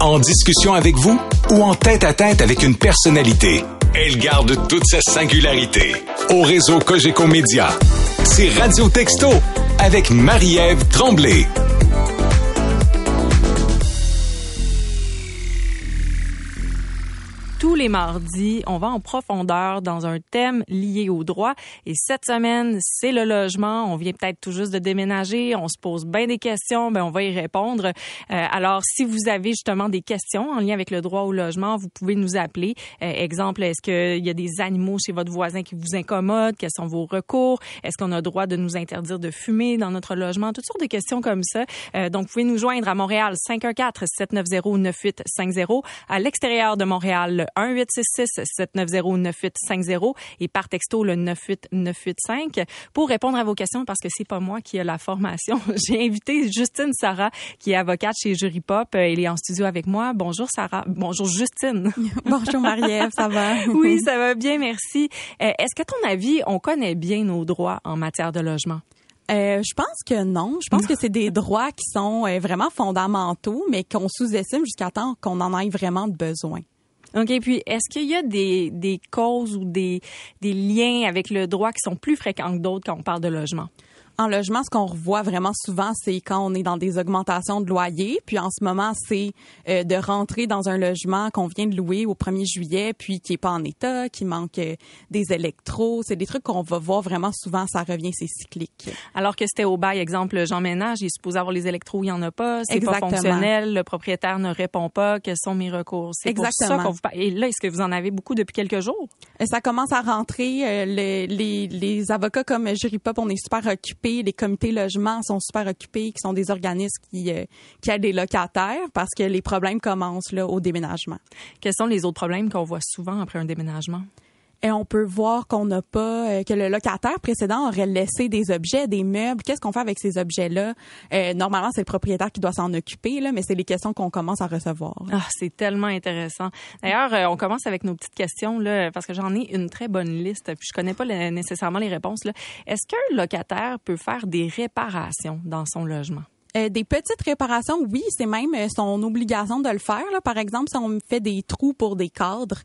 En discussion avec vous ou en tête à tête avec une personnalité, elle garde toute sa singularité. Au réseau Cogeco Média, c'est Radio Texto avec Marie-Ève Tremblay. Les mardis, on va en profondeur dans un thème lié au droit. Et cette semaine, c'est le logement. On vient peut-être tout juste de déménager. On se pose bien des questions. Ben, on va y répondre. Euh, alors, si vous avez justement des questions en lien avec le droit au logement, vous pouvez nous appeler. Euh, exemple, est-ce qu'il y a des animaux chez votre voisin qui vous incommodent? Quels sont vos recours? Est-ce qu'on a le droit de nous interdire de fumer dans notre logement? Toutes sortes de questions comme ça. Euh, donc, vous pouvez nous joindre à Montréal 514-790-9850. À l'extérieur de Montréal, 1-866-790-9850 et par texto le 98985 pour répondre à vos questions parce que c'est pas moi qui ai la formation. J'ai invité Justine Sarah qui est avocate chez Jury Pop. Elle est en studio avec moi. Bonjour Sarah. Bonjour Justine. Bonjour Marie-Ève, ça va? oui, ça va bien, merci. Euh, est-ce qu'à ton avis, on connaît bien nos droits en matière de logement? Euh, je pense que non. Je pense que c'est des droits qui sont euh, vraiment fondamentaux, mais qu'on sous-estime jusqu'à temps qu'on en ait vraiment besoin. OK. Puis, est-ce qu'il y a des, causes ou des, des liens avec le droit qui sont plus fréquents que d'autres quand on parle de logement? En logement, ce qu'on revoit vraiment souvent, c'est quand on est dans des augmentations de loyer. Puis en ce moment, c'est euh, de rentrer dans un logement qu'on vient de louer au 1er juillet, puis qui est pas en état, qui manque euh, des électros. C'est des trucs qu'on va voir vraiment souvent. Ça revient, c'est cyclique. Alors que c'était au bail, exemple, Jean Ménage, il est supposé avoir les électros, il y en a pas. C'est pas fonctionnel. Le propriétaire ne répond pas. Quels sont mes recours? C'est pour ça qu'on vous parle. Et là, est-ce que vous en avez beaucoup depuis quelques jours? Et ça commence à rentrer. les, les, les avocats comme Jury Pop, on est super occupés les comités logements sont super occupés, qui sont des organismes qui, euh, qui aident les locataires parce que les problèmes commencent là, au déménagement. Quels sont les autres problèmes qu'on voit souvent après un déménagement? Et on peut voir qu'on n'a pas euh, que le locataire précédent aurait laissé des objets, des meubles. Qu'est-ce qu'on fait avec ces objets-là? Euh, Normalement, c'est le propriétaire qui doit s'en occuper, là, mais c'est les questions qu'on commence à recevoir. Ah, c'est tellement intéressant. D'ailleurs, euh, on commence avec nos petites questions là, parce que j'en ai une très bonne liste. Puis je connais pas nécessairement les réponses. Est-ce qu'un locataire peut faire des réparations dans son logement? Des petites réparations, oui, c'est même son obligation de le faire. Là. Par exemple, si on fait des trous pour des cadres,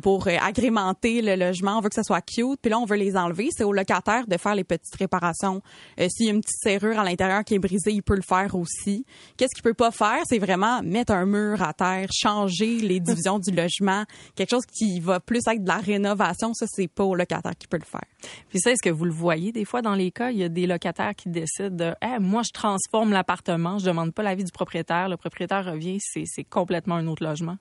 pour euh, agrémenter le logement. On veut que ça soit cute, puis là on veut les enlever. C'est au locataire de faire les petites réparations. Euh, s'il y a une petite serrure à l'intérieur qui est brisée, il peut le faire aussi. Qu'est-ce qu'il peut pas faire, c'est vraiment mettre un mur à terre, changer les divisions du logement, quelque chose qui va plus être de la rénovation. Ça c'est pas au locataire qui peut le faire. Puis ça, est-ce que vous le voyez des fois dans les cas, il y a des locataires qui décident de, moi je transforme l'appartement, je demande pas l'avis du propriétaire, le propriétaire revient, c'est complètement un autre logement.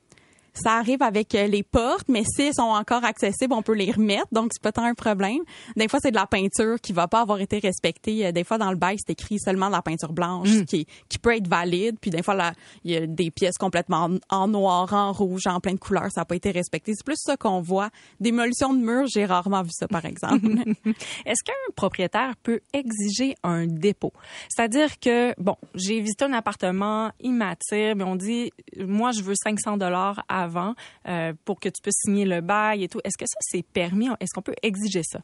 Ça arrive avec euh, les portes, mais si elles sont encore accessibles, on peut les remettre, donc c'est pas tant un problème. Des fois, c'est de la peinture qui va pas avoir été respectée. Euh, des fois, dans le bail, c'est écrit seulement de la peinture blanche, mm. qui, qui peut être valide. Puis des fois, il y a des pièces complètement en noir, en rouge, en plein de couleurs, ça n'a pas été respecté. C'est plus ça qu'on voit. Démolition de murs, j'ai rarement vu ça, par exemple. Est-ce qu'un propriétaire peut exiger un dépôt? C'est-à-dire que, bon, j'ai visité un appartement, immature, mais on dit, moi, je veux 500 dollars à euh, pour que tu puisses signer le bail et tout. Est-ce que ça, c'est permis? Est-ce qu'on peut exiger ça?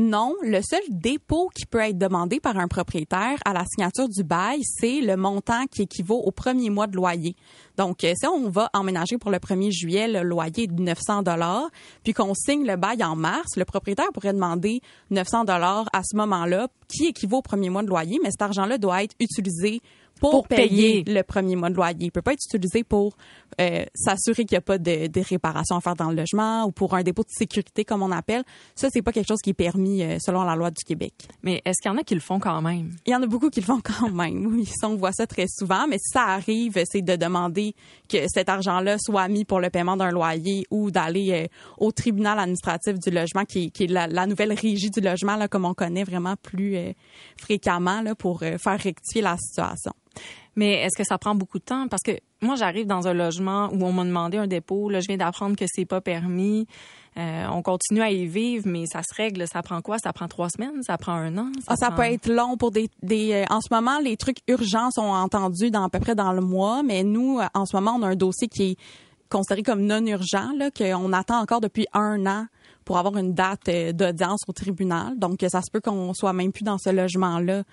Non, le seul dépôt qui peut être demandé par un propriétaire à la signature du bail, c'est le montant qui équivaut au premier mois de loyer. Donc, euh, si on va emménager pour le 1er juillet, le loyer de 900 dollars, puis qu'on signe le bail en mars, le propriétaire pourrait demander 900 dollars à ce moment-là, qui équivaut au premier mois de loyer, mais cet argent-là doit être utilisé pour, payer. le premier mois de loyer. Il peut pas être utilisé pour euh, s'assurer qu'il n'y a pas de, de réparations à faire dans le logement ou pour un dépôt de sécurité, comme on appelle. Ça, c'est pas quelque chose qui est permis euh, selon la loi du Québec. Mais est-ce qu'il y en a qui le font quand même? Il y en a beaucoup qui le font quand même. Oui, on voit ça très souvent. Mais si ça arrive, c'est de demander que cet argent-là soit mis pour le paiement d'un loyer ou d'aller euh, au tribunal administratif du logement, qui, qui est la, la, nouvelle régie du logement, là, comme on connaît vraiment plus fréquemment, là, pour faire rectifier la situation. Mais est-ce que ça prend beaucoup de temps? Parce que moi, j'arrive dans un logement où on m'a demandé un dépôt. Là, je viens d'apprendre que c'est pas permis. Euh, on continue à y vivre, mais ça se règle. Ça prend quoi? Ça prend trois semaines? Ça prend un an? Ça, ah, peut être long pour des... des euh, en ce moment, les trucs urgents sont entendus dans à peu près dans le mois, mais nous, en ce moment, on a un dossier qui est considéré comme non urgent, là, qu'on attend encore depuis un an pour avoir une date euh, d'audience au tribunal. Donc, ça se peut qu'on soit même plus dans ce logement-là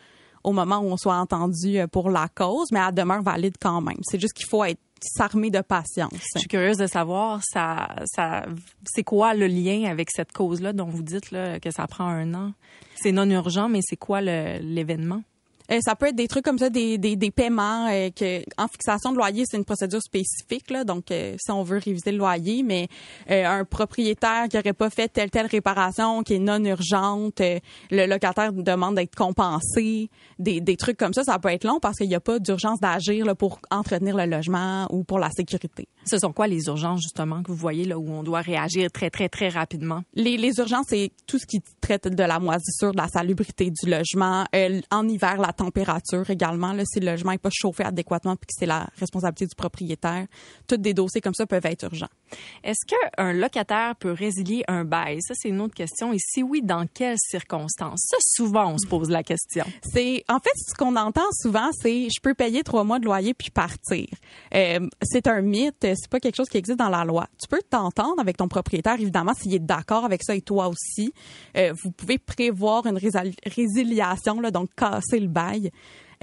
au moment où on soit entendu euh, pour la cause, mais elle demeure valide quand même. C'est juste qu'il faut être s'armer de patience. Je suis curieuse de savoir, ça, ça, c'est quoi le lien avec cette cause-là dont vous dites là, que ça prend un an? C'est non urgent, mais c'est quoi l'événement? Euh, ça peut être des trucs comme ça, des, des, des paiements. Euh, que en fixation de loyer, c'est une procédure spécifique. Là, donc, euh, si on veut réviser le loyer, mais un propriétaire qui n'aurait pas fait telle telle réparation, qui est non urgente, le locataire demande d'être compensé, des, des trucs comme ça, ça peut être long parce qu'il n'y a pas d'urgence d'agir pour entretenir le logement ou pour la sécurité. Ce sont quoi les urgences justement que vous voyez là où on doit réagir très très très rapidement? Les, les urgences, c'est tout ce qui traite de la moisissure, de la salubrité du logement. en hiver, la température également. Là, si le logement n'est pas chauffé adéquatement puis que c'est la responsabilité du propriétaire, tous des dossiers comme ça peuvent être urgents. Est-ce qu'un locataire peut résilier un bail? Ça, c'est une autre question. Et si oui, dans quelles circonstances? Ça, souvent, on se pose la question. C'est En fait, ce qu'on entend souvent, c'est je peux payer trois mois de loyer puis partir. Euh, c'est un mythe. C'est pas quelque chose qui existe dans la loi. Tu peux t'entendre avec ton propriétaire, évidemment, s'il est d'accord avec ça et toi aussi. Euh, vous pouvez prévoir une résiliation, là, donc casser le bail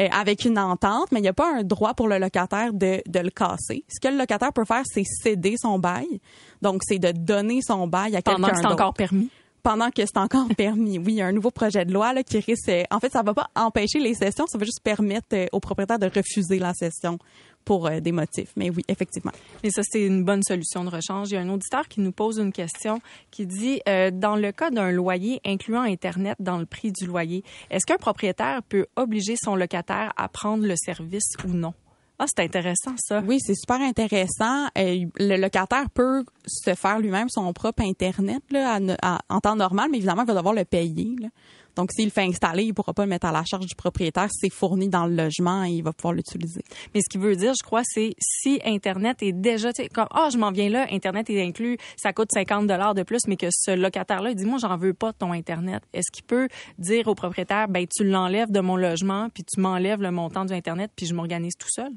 euh, avec une entente, mais il n'y a pas un droit pour le locataire de, de, le casser. Ce que le locataire peut faire, c'est céder son bail. Donc, c'est de donner son bail à quelqu'un Pendant que c'est encore permis pendant que c'est encore permis. Oui, il y a un nouveau projet de loi là, qui risque. En fait, ça va pas empêcher les sessions, ça va juste permettre euh, aux propriétaires de refuser la session pour euh, des motifs. Mais oui, effectivement. Et ça, c'est une bonne solution de rechange. Il y a un auditeur qui nous pose une question qui dit euh, dans le cas d'un loyer incluant Internet dans le prix du loyer, est-ce qu'un propriétaire peut obliger son locataire à prendre le service ou non? Ah, c'est intéressant ça. Oui, c'est super intéressant. Euh, le locataire peut se faire lui-même son propre internet là, en temps normal, mais évidemment, il va devoir le payer. Donc, s'il le fait installer, il pourra pas le mettre à la charge du propriétaire. C'est fourni dans le logement et il va pouvoir l'utiliser. Mais ce qui veut dire, je crois, c'est si Internet est déjà, tu sais, comme, ah, oh, je m'en viens là, Internet est inclus, ça coûte 50 dollars de plus, mais que ce locataire-là, dit, moi, j'en veux pas ton Internet. Est-ce qu'il peut dire au propriétaire, ben, tu l'enlèves de mon logement, puis tu m'enlèves le montant du Internet, puis je m'organise tout seul?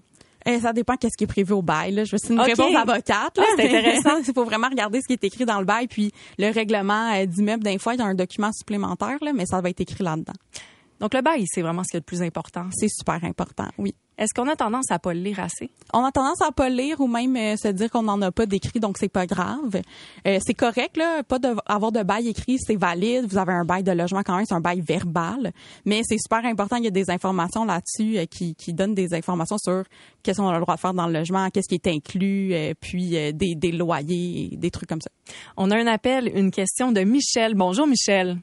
Eh, ça dépend qu'est-ce qui est prévu au bail. Là. Je veux une réponse avocate. Ah, c'est intéressant. Il faut vraiment regarder ce qui est écrit dans le bail. Puis le règlement euh, d'immeuble, d'un fois, il y a un document supplémentaire, là, mais ça va être écrit là-dedans. Donc le bail, c'est vraiment ce qui est le plus important. C'est super important, oui. Est-ce qu'on a tendance à pas le lire assez? On a tendance à pas le lire ou même euh, se dire qu'on n'en a pas d'écrit, donc c'est pas grave. Euh, c'est correct, là, pas d'avoir de, bail écrit, c'est valide. Vous avez un bail de logement quand même, c'est un bail verbal. Mais c'est super important, il y a des informations là-dessus euh, qui, qui donnent des informations sur qu'est-ce qu'on a le droit de faire dans le logement, qu'est-ce qui est inclus, puis des, des loyers, des trucs comme ça. On a un appel, une question de Michel. Bonjour Michel.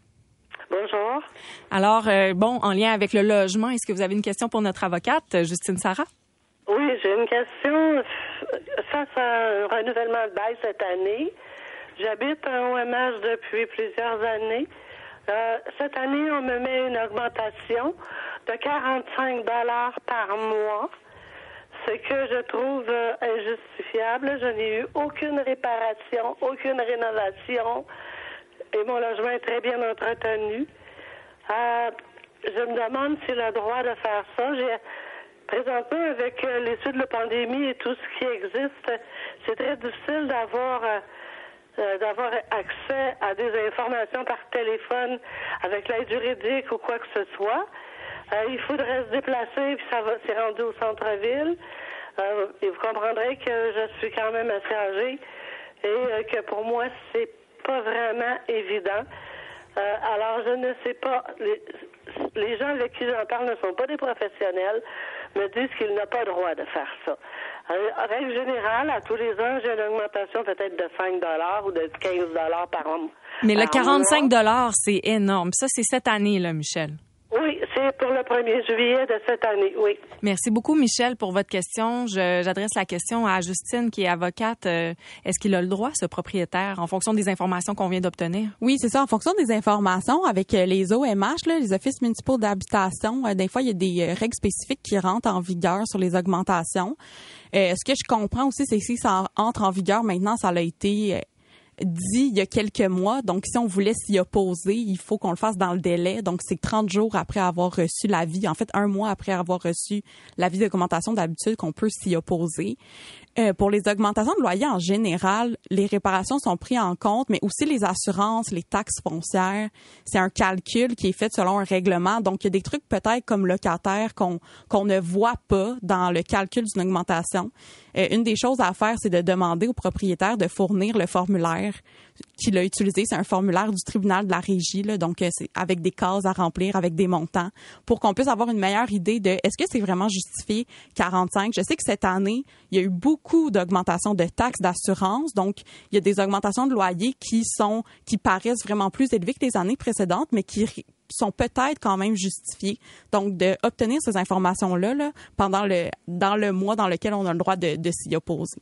Bonjour. Alors, euh, bon, en lien avec le logement, est-ce que vous avez une question pour notre avocate, Justine Sarah? Oui, j'ai une question face à un renouvellement de bail cette année. J'habite en OMH depuis plusieurs années. Euh, cette année, on me met une augmentation de 45 dollars par mois, ce que je trouve euh, injustifiable. Je n'ai eu aucune réparation, aucune rénovation et mon logement est très bien entretenu. Euh, je me demande s'il a le droit de faire ça. J'ai présentement avec euh, l'étude de la pandémie et tout ce qui existe, c'est très difficile d'avoir euh, d'avoir accès à des informations par téléphone avec l'aide juridique ou quoi que ce soit. il faudrait se déplacer, puis ça va s'est rendu au centre-ville. et vous comprendrez que je suis quand même assez âgée et que pour moi, c'est pas vraiment évident. Euh, alors, je ne sais pas. Les, gens avec qui j'en parle ne sont pas des professionnels, me disent qu'il n'a pas le droit de faire ça. Euh, en règle générale, à tous les ans, j'ai une augmentation peut-être de 5 ou de 15 par an. Mais le 45 c'est énorme. Ça, c'est cette année, là, Michel. Oui, c'est pour le 1er juillet de cette année, oui. Merci beaucoup, Michel, pour votre question. J'adresse la question à Justine, qui est avocate. Euh, est-ce qu'il a le droit, ce propriétaire, en fonction des informations qu'on vient d'obtenir? Oui, c'est ça. En fonction des informations, avec euh, les OMH, là, les offices municipaux d'habitation, euh, des fois, il y a des règles spécifiques qui rentrent en vigueur sur les augmentations. ce que je comprends aussi, c'est que si ça entre en vigueur maintenant, ça a été dit il y a quelques mois. Donc, si on voulait s'y opposer, il faut qu'on le fasse dans le délai. Donc, c'est 30 jours après avoir reçu l'avis. En fait, un mois après avoir reçu l'avis d'augmentation d'habitude qu'on peut s'y opposer. Euh, pour les augmentations de loyer en général, les réparations sont prises en compte, mais aussi les assurances, les taxes foncières. C'est un calcul qui est fait selon un règlement. Donc, il y a des trucs peut-être comme locataire qu'on qu'on ne voit pas dans le calcul d'une augmentation. Euh, une des choses à faire, c'est de demander au propriétaire de fournir le formulaire qu'il a utilisé. C'est un formulaire du tribunal de la régie, là, donc euh, c'est avec des cases à remplir, avec des montants, pour qu'on puisse avoir une meilleure idée de est-ce que c'est vraiment justifié 45. Je sais que cette année, il y a eu beaucoup d'augmentations de taxes d'assurance, donc il y a des augmentations de loyers qui sont qui paraissent vraiment plus élevées que les années précédentes, mais qui sont peut-être quand même justifiées. Donc, d'obtenir ces informations-là là, pendant le dans le mois dans lequel on a le droit de, de s'y opposer.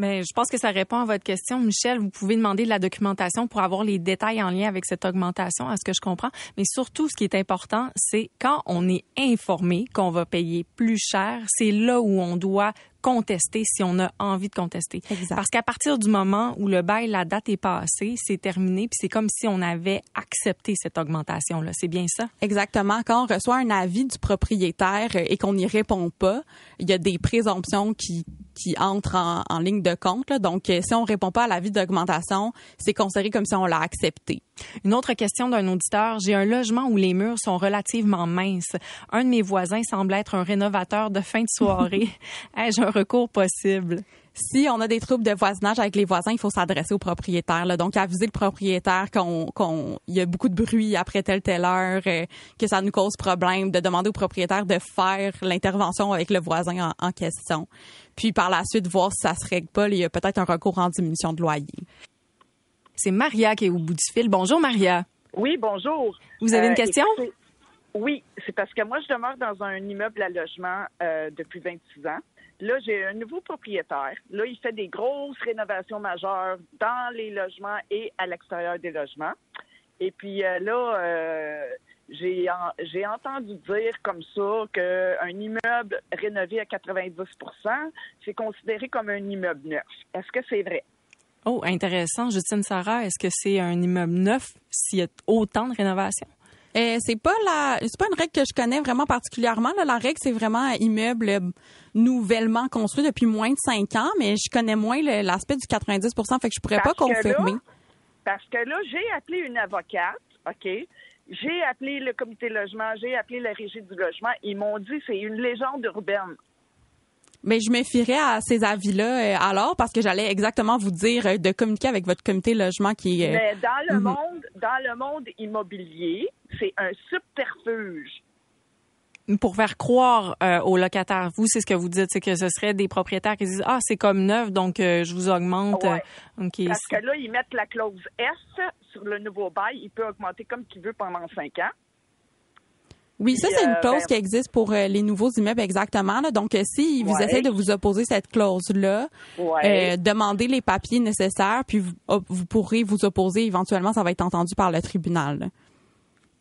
Mais je pense que ça répond à votre question, Michel. Vous pouvez demander de la documentation pour avoir les détails en lien avec cette augmentation, à ce que je comprends. Mais surtout, ce qui est important, c'est quand on est informé qu'on va payer plus cher, c'est là où on doit contester si on a envie de contester. Exact. Parce qu'à partir du moment où le bail, la date est passée, c'est terminé, puis c'est comme si on avait accepté cette augmentation-là. C'est bien ça? Exactement. Quand on reçoit un avis du propriétaire et qu'on n'y répond pas, il y a des présomptions qui qui entrent en, en ligne de compte. Là. Donc, euh, si on répond pas à l'avis d'augmentation, c'est considéré comme si on l'a accepté. Une autre question d'un auditeur. J'ai un logement où les murs sont relativement minces. Un de mes voisins semble être un rénovateur de fin de soirée. Ai-je un recours possible? Si on a des troubles de voisinage avec les voisins, il faut s'adresser au propriétaire. Là. Donc, aviser le propriétaire qu'on qu'on il y a beaucoup de bruit après telle telle heure, euh, que ça nous cause problème, de demander au propriétaire de faire l'intervention avec le voisin en, en question. Puis par la suite, voir si ça se règle pas, il y a peut-être un recours en diminution de loyer. C'est Maria qui est au bout du fil. Bonjour, Maria. Oui, bonjour. Vous avez une Euh, question? écoutez, oui, c'est parce que moi, je demeure dans un immeuble à logement euh, depuis 26 ans. Là, j'ai un nouveau propriétaire. Là, il fait des grosses rénovations majeures dans les logements et à l'extérieur des logements. Et puis euh, là, euh, j'ai en- j'ai entendu dire comme ça qu'un immeuble rénové à 90% c'est considéré comme un immeuble neuf. Est-ce que c'est vrai? Oh, intéressant. Justine Sarah, est-ce que c'est un immeuble neuf s'il y a autant de rénovations? Euh, c'est pas la, c'est pas une règle que je connais vraiment particulièrement. Là. La règle, c'est vraiment immeuble euh, nouvellement construit depuis moins de cinq ans, mais je connais moins l'aspect du 90% fait que je pourrais Parce pas confirmer. là, Parce que là, j'ai appelé une avocate, OK? J'ai appelé le comité logement, j'ai appelé la régie du logement. Ils m'ont dit que c'est une légende urbaine. Mais je me fierais à ces avis-là euh, alors parce que j'allais exactement vous dire euh, de communiquer avec votre comité logement qui est. euh, Mais dans le mhm. monde, dans le monde immobilier, c'est un subterfuge. Pour faire croire euh, aux locataires, vous, c'est ce que vous dites, c'est que ce serait des propriétaires qui disent ah c'est comme neuf, donc euh, je vous augmente. Ouais. euh, Parce que là, ils mettent la clause S sur le nouveau bail. Il peut augmenter comme qu'il veut pendant cinq ans. Oui, ça c'est une clause ben- qui existe pour euh, les nouveaux immeubles exactement. là. Donc, si vous Ouais. essayez de vous opposer cette clause-là, Ouais. euh, demandez les papiers nécessaires, puis vous, op- vous pourrez vous opposer. Éventuellement, ça va être entendu par le tribunal.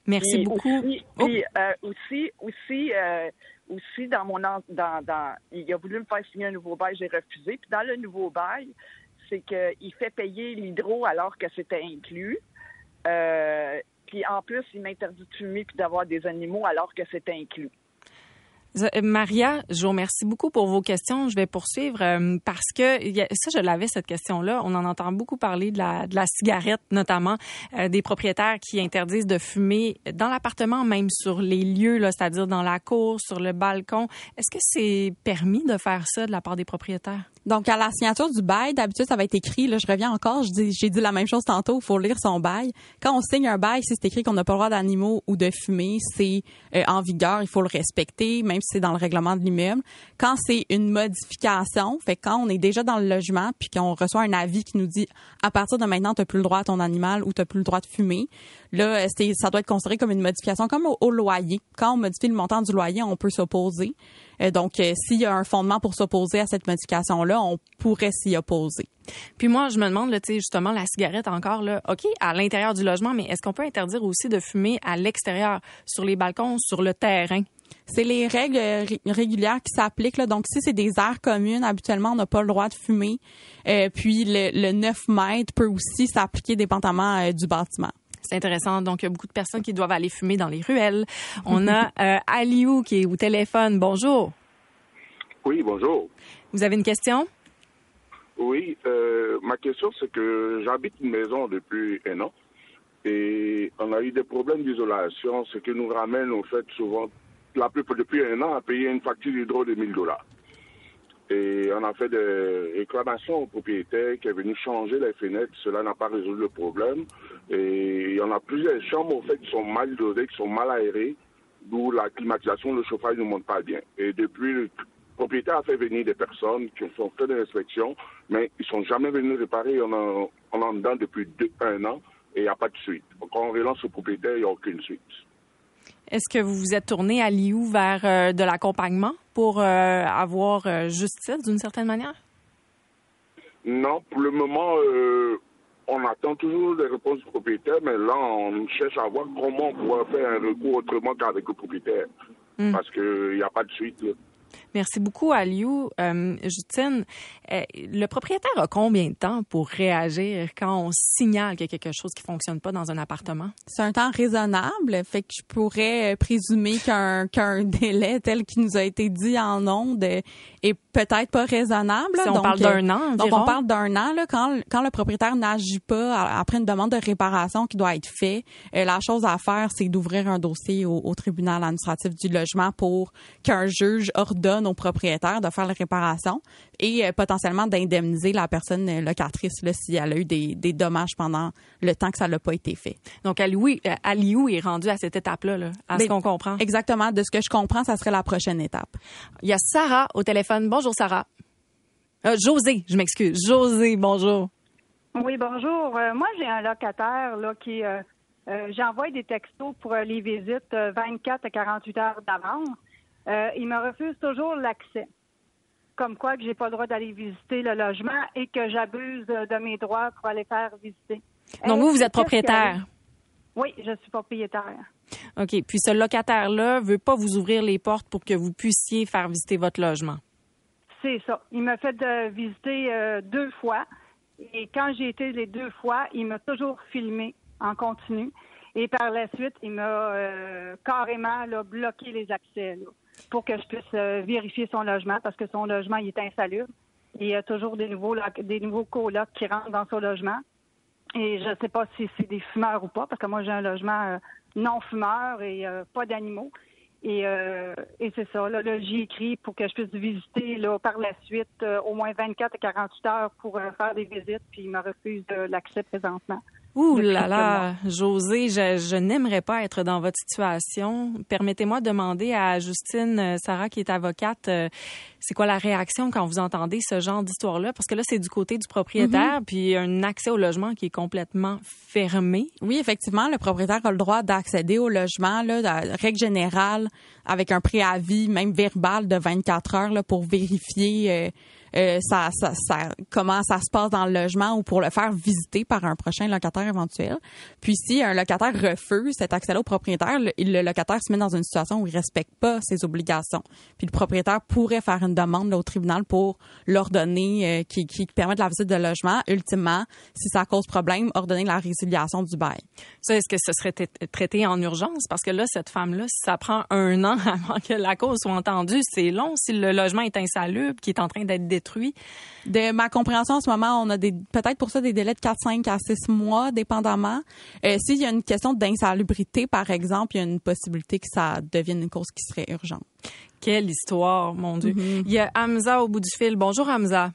Merci Puis beaucoup. Aussi, Oh. puis, euh, aussi, aussi, euh, aussi dans mon dans, dans, il a voulu me faire signer un nouveau bail, j'ai refusé. Puis dans le nouveau bail, c'est qu'il fait payer l'hydro alors que c'était inclus. Euh, puis en plus, il m'interdit de fumer puis d'avoir des animaux alors que c'était inclus. Euh, Maria, je vous remercie beaucoup pour vos questions. Je vais poursuivre euh, parce que ça, je l'avais cette question-là. On en entend beaucoup parler de la, cigarette, notamment euh, des propriétaires qui interdisent de fumer dans l'appartement, même sur les lieux, c'est-à-dire dans la cour, sur le balcon. Est-ce que c'est permis de faire ça de la part des propriétaires? Donc, à la signature du bail, d'habitude, ça va être écrit, là, je reviens encore, j'ai dit la même chose tantôt, il faut lire son bail. Quand on signe un bail, si c'est écrit qu'on n'a pas le droit d'animaux ou de fumer, c'est euh, en vigueur, il faut le respecter, même si c'est dans le règlement de l'immeuble. Quand c'est une modification, fait quand on est déjà dans le logement, puis qu'on reçoit un avis qui nous dit, à partir de maintenant, tu n'as plus le droit à ton animal ou tu n'as plus le droit de fumer, là, euh, c'est, ça doit être considéré comme une modification, comme au, au loyer. Quand on modifie le montant du loyer, on peut s'opposer. Euh, donc, euh, s'il y a un fondement pour s'opposer à cette modification-là, on pourrait s'y opposer. Puis moi, je me demande, là, justement, la cigarette encore, là, OK, à l'intérieur du logement, mais est-ce qu'on peut interdire aussi de fumer à l'extérieur, sur les balcons, sur le terrain? C'est les règles régulières qui s'appliquent. Donc, si c'est des aires communes, habituellement, on n'a pas le droit de fumer. puis, le, 9 mètres peut aussi s'appliquer dépendamment du bâtiment. C'est intéressant. Donc, il y a beaucoup de personnes qui doivent aller fumer dans les ruelles. On a Aliou qui est au téléphone. Bonjour. Oui, bonjour. Vous avez une question? Oui, euh, ma question c'est que j'habite une maison depuis un an et on a eu des problèmes d'isolation, ce qui nous ramène au fait souvent, la plupart depuis un an, à payer une facture d'hydro de 1000 dollars. Et on a fait des réclamations au propriétaire qui est venu changer les fenêtres. Cela n'a pas résolu le problème. Et en a plusieurs chambres, au fait, qui sont mal dosées, qui sont mal aérées, d'où la climatisation, le chauffage ne monte pas bien. Et depuis, le propriétaire a fait venir des personnes qui ont fait des inspections, mais ils sont jamais venus réparer. On, en, on en depuis un an et il n'y a pas de suite. quand on relance le propriétaire, il n'y a aucune suite. Est-ce que vous vous êtes tourné à Liu vers euh, de l'accompagnement pour euh, avoir euh, justice d'une certaine manière? Non, pour le moment, on attend toujours des réponses du propriétaire, mais là, on cherche à voir comment on pourrait faire un recours autrement qu'avec le propriétaire. Hmm. Parce qu'il n'y a pas de suite. Merci beaucoup, Aliou. Euh, Justine, euh, le propriétaire a combien de temps pour réagir quand on signale qu'il y a quelque chose qui fonctionne pas dans un appartement? C'est un temps raisonnable, fait que je pourrais présumer qu'un qu'un délai tel qu'il nous a été dit en ondes est peut-être pas raisonnable. Si on parle d'un an Donc, on parle d'un an. Là, quand, quand le propriétaire n'agit pas après une demande de réparation qui doit être faite, euh, la chose à faire, c'est d'ouvrir un dossier au, au tribunal administratif du logement pour qu'un juge ordonne nos propriétaires de faire la réparation et euh, potentiellement d'indemniser la personne euh, locatrice là, si elle a eu des, dommages pendant le temps que ça n'a pas été fait. Donc, Aliou, euh, est rendu à cette étape-là, là, à ce qu'on comprend. Exactement. De ce que je comprends, ça serait la prochaine étape. Il y a Sarah au téléphone. Bonjour, Sarah. José, je m'excuse. José, bonjour. Oui, bonjour. moi, j'ai un locataire là, qui... J'envoie des textos pour les visites 24 à 48 heures d'avance. Euh, il me refuse toujours l'accès. Comme quoi que j'ai pas le droit d'aller visiter le logement et que j'abuse de mes droits pour aller faire visiter. Donc, vous, vous êtes propriétaire? Oui, je suis propriétaire. OK. Puis ce locataire-là veut pas vous ouvrir les portes pour que vous puissiez faire visiter votre logement. C'est ça. Il m'a fait de visiter euh, deux fois. Et quand j'ai été les deux fois, il m'a toujours filmé en continu. Et par la suite, il m'a euh, carrément bloqué les accès pour que je puisse euh, vérifier son logement parce que son logement il est insalubre. il y a toujours des nouveaux des nouveaux colocs qui rentrent dans son logement. Et je ne sais pas si c'est des fumeurs ou pas, parce que moi j'ai un logement euh, non fumeur et pas d'animaux. Et, et c'est ça. Là, là j'ai écrit pour que je puisse visiter là, par la suite au moins 24 à 48 heures pour faire des visites, puis il me refuse l'accès présentement. Ouh là là, José, je, je n'aimerais pas être dans votre situation. Permettez-moi de demander à Justine euh, Sarah, qui est avocate, euh, c'est quoi la réaction quand vous entendez ce genre d'histoire-là? Parce que là, c'est du côté du propriétaire, mhm. puis un accès au logement qui est complètement fermé. Oui, effectivement, le propriétaire a le droit d'accéder au logement, là, de règle générale, avec un préavis, même verbal, de 24 heures là, pour vérifier euh, euh, ça, ça, ça, comment ça se passe dans le logement ou pour le faire visiter par un prochain locataire éventuel. Puis si un locataire refuse cet accès-là au propriétaire, le, locataire se met dans une situation où il respecte pas ses obligations. Puis le propriétaire pourrait faire une demande au tribunal pour l'ordonner euh, qui, qui permet de la visite de logement. Ultimement, si ça cause problème, ordonner la résiliation du bail. Ça, est-ce que ce serait traité en urgence? Parce que là, cette femme-là, si ça prend un an avant que la cause soit entendue, c'est long. Si le logement est insalubre, qui est en train d'être de ma compréhension, en ce moment, on a des peut-être pour ça des délais de 4, 5 à 6 mois, dépendamment. Euh, S'il y a une question d'insalubrité, par exemple, il y a une possibilité que ça devienne une cause qui serait urgente. Quelle histoire, mon Dieu. Mm-hmm. Il y a Hamza au bout du fil. Bonjour, Hamza.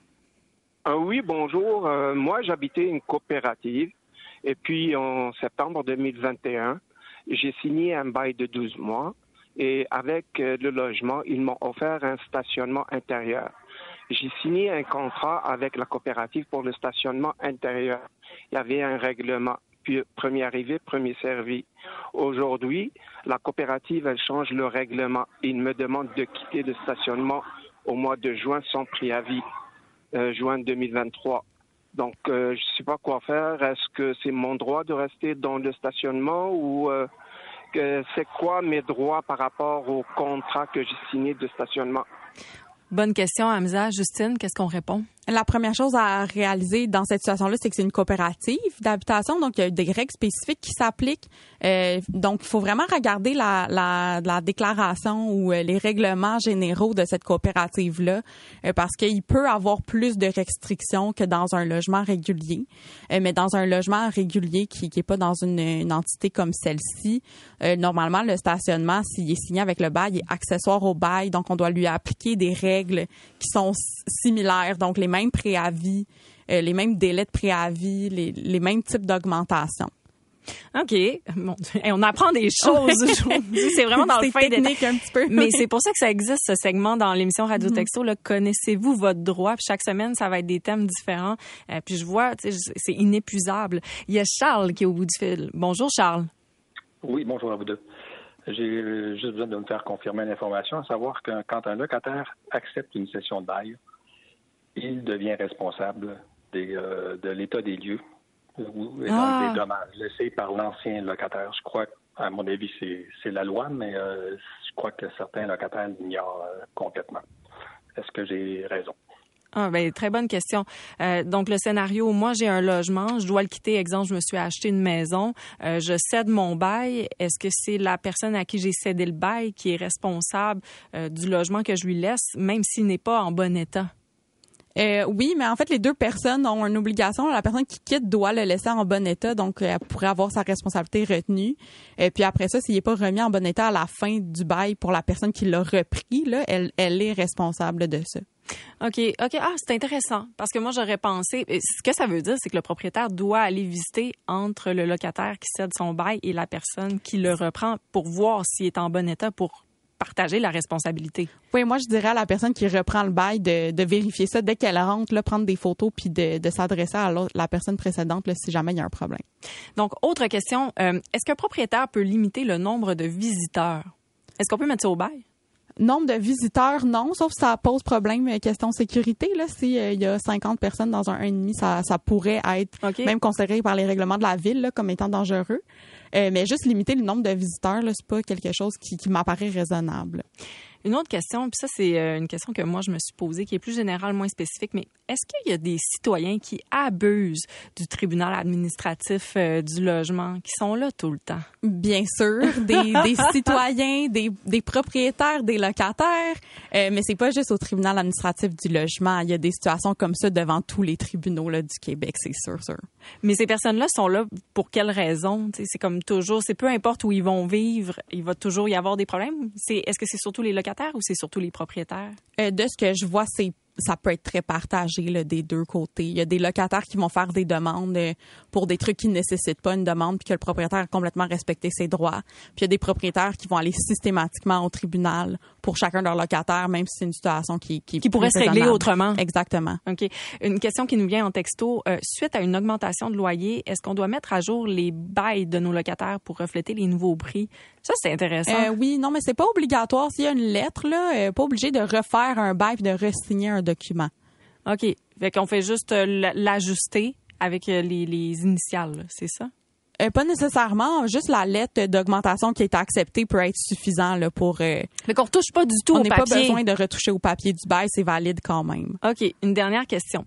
Euh, oui, bonjour. Euh, moi, j'habitais une coopérative. Et puis, en septembre 2021, j'ai signé un bail de 12 mois. Et avec le logement, ils m'ont offert un stationnement intérieur j'ai signé un contrat avec la coopérative pour le stationnement intérieur. Il y avait un règlement premier arrivé, premier servi. Aujourd'hui, la coopérative, elle change le règlement. Il me demande de quitter le stationnement au mois de juin sans préavis, euh, juin 2023. Donc, euh, je ne sais pas quoi faire. Est-ce que c'est mon droit de rester dans le stationnement ou euh, c'est quoi mes droits par rapport au contrat que j'ai signé de stationnement? Bonne question, Hamza. Justine, qu'est-ce qu'on répond? La première chose à réaliser dans cette situation-là, c'est que c'est une coopérative d'habitation, donc il y a des règles spécifiques qui s'appliquent. Euh, donc, il faut vraiment regarder la, la, la déclaration ou euh, les règlements généraux de cette coopérative-là, euh, parce qu'il peut avoir plus de restrictions que dans un logement régulier. Euh, mais dans un logement régulier qui n'est pas dans une, une, entité comme celle-ci, normalement, le stationnement, s'il est signé avec le bail, est accessoire au bail, donc on doit lui appliquer des règles qui sont similaires, donc les mêmes préavis, euh, les mêmes délais de préavis, les, les mêmes types d'augmentation. OK. Bon, on apprend des choses aujourd'hui. C'est vraiment dans le fin technique un petit peu. Mais c'est pour ça que ça existe, ce segment dans l'émission Radio mm-hmm. Texto. Connaissez-vous votre droit? Puis chaque semaine, ça va être des thèmes différents. Euh, puis je vois, c'est inépuisable. Il y a Charles qui est au bout du fil. Bonjour, Charles. Oui, bonjour à vous deux. J'ai juste besoin de me faire confirmer l'information, à savoir que quand un locataire accepte une session de bail, il devient responsable des, euh, de l'état des lieux ou ah. des dommages laissés par l'ancien locataire. Je crois, à mon avis, c'est la loi, mais euh, je crois que certains locataires l'ignorent euh, complètement. Est-ce que j'ai raison? Ah, ben, très bonne question. Euh, donc, le scénario, moi, j'ai un logement, je dois le quitter. Exemple, je me suis acheté une maison, euh, je cède mon bail. Est-ce que c'est la personne à qui j'ai cédé le bail qui est responsable euh, du logement que je lui laisse, même s'il n'est pas en bon état? Euh, oui, mais en fait, les deux personnes ont une obligation. La personne qui quitte doit le laisser en bon état, donc elle pourrait avoir sa responsabilité retenue. Et puis après ça, s'il n'est pas remis en bon état à la fin du bail pour la personne qui l'a repris, là, elle, elle est responsable de ça. OK, OK. Ah, c'est intéressant parce que moi j'aurais pensé ce que ça veut dire c'est que le propriétaire doit aller visiter entre le locataire qui cède son bail et la personne qui le reprend pour voir s'il est en bon état pour partager la responsabilité. Oui, moi je dirais à la personne qui reprend le bail de, vérifier ça dès qu'elle rentre, là, prendre des photos puis de, s'adresser à la personne précédente là, si jamais il y a un problème. Donc, autre question, euh, est-ce qu'un propriétaire peut limiter le nombre de visiteurs? Est-ce qu'on peut mettre ça au bail? Nombre de visiteurs, non, sauf si ça pose problème euh, question sécurité. Là, s'il euh, y a 50 personnes dans un 1,5, ça, ça pourrait être même considéré par les règlements de la ville là, comme étant dangereux. Euh, mais juste limiter le nombre de visiteurs, c'est pas quelque chose qui, qui m'apparaît raisonnable. Une autre question, puis ça c'est euh, une question que moi je me suis posée, qui est plus générale, moins spécifique, mais est-ce qu'il y a des citoyens qui abusent du tribunal administratif euh, du logement, qui sont là tout le temps? Bien sûr, des, des citoyens, des, des, propriétaires, des locataires, euh, mais c'est pas juste au tribunal administratif du logement. Il y a des situations comme ça devant tous les tribunaux là, du Québec, c'est sûr, sûr. Mais ces personnes-là sont là pour quelles raisons? C'est comme toujours, c'est peu importe où ils vont vivre, il va toujours y avoir des problèmes? Est-ce que c'est surtout les locataires? Ou c'est surtout les propriétaires? Euh, de ce que je vois, c'est ça peut être très partagé là, des deux côtés. Il y a des locataires qui vont faire des demandes euh, pour des trucs qui ne nécessitent pas une demande puis que le propriétaire a complètement respecté ses droits. Puis il y a des propriétaires qui vont aller systématiquement au tribunal pour chacun de leurs locataires, même si c'est une situation qui qui, qui pourrait se régler autrement. Exactement. Ok. Une question qui nous vient en texto euh, suite à une augmentation de loyer, est-ce qu'on doit mettre à jour les bails de nos locataires pour refléter les nouveaux prix? Ça c'est intéressant. Euh, oui, non, mais c'est pas obligatoire. S'il y a une lettre là, pas obligé de refaire un bail et de re-signer un document. OK. Fait qu'on fait juste euh, l'ajuster avec euh, les, les initiales, c'est ça? Euh, pas nécessairement, juste la lettre d'augmentation qui est acceptée peut être suffisant là, pour. Euh, Mais qu'on retouche pas du tout on au papier. On n'a pas besoin de retoucher au papier du bail, c'est valide quand même. OK, une dernière question.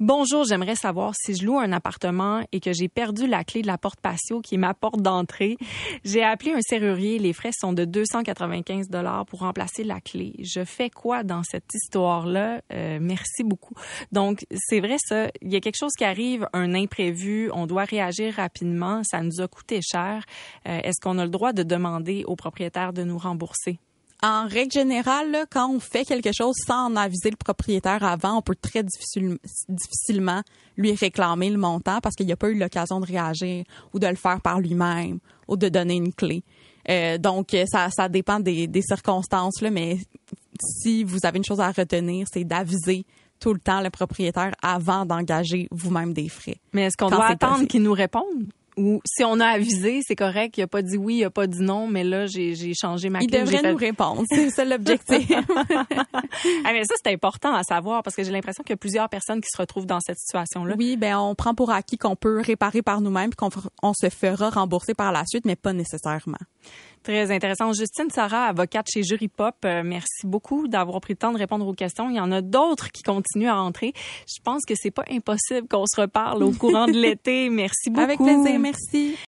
Bonjour, j'aimerais savoir si je loue un appartement et que j'ai perdu la clé de la porte patio qui est ma porte d'entrée. J'ai appelé un serrurier, les frais sont de 295 dollars pour remplacer la clé. Je fais quoi dans cette histoire-là? Euh, Merci beaucoup. Donc c'est vrai ça, il y a quelque chose qui arrive, un imprévu, on doit réagir rapidement ça nous a coûté cher. Euh, est-ce qu'on a le droit de demander au propriétaire de nous rembourser? En règle générale, quand on fait quelque chose sans en aviser le propriétaire avant, on peut très difficilement lui réclamer le montant parce qu'il n'a pas eu l'occasion de réagir ou de le faire par lui-même ou de donner une clé. Euh, donc, ça, ça dépend des, des circonstances, là, mais si vous avez une chose à retenir, c'est d'aviser tout le temps le propriétaire avant d'engager vous-même des frais. Mais est-ce qu'on doit attendre qu'il nous réponde? Ou si on a avisé, c'est correct, il a pas dit oui, il a pas dit non, mais là, j'ai changé ma il clé. Devrait nous répondre, c'est ça l'objectif. ah, mais ça, c'est important à savoir parce que j'ai l'impression qu'il y a plusieurs personnes qui se retrouvent dans cette situation-là. Oui, ben on prend pour acquis qu'on peut réparer par nous-mêmes qu'on on se fera rembourser par la suite, mais pas nécessairement. Très intéressant. Justine Sarah, avocate chez Jury Pop, euh, merci beaucoup d'avoir pris le temps de répondre aux questions. Il y en a d'autres qui continuent à entrer. Je pense que c'est pas impossible qu'on se reparle au courant de l'été. Merci beaucoup. Avec plaisir, merci.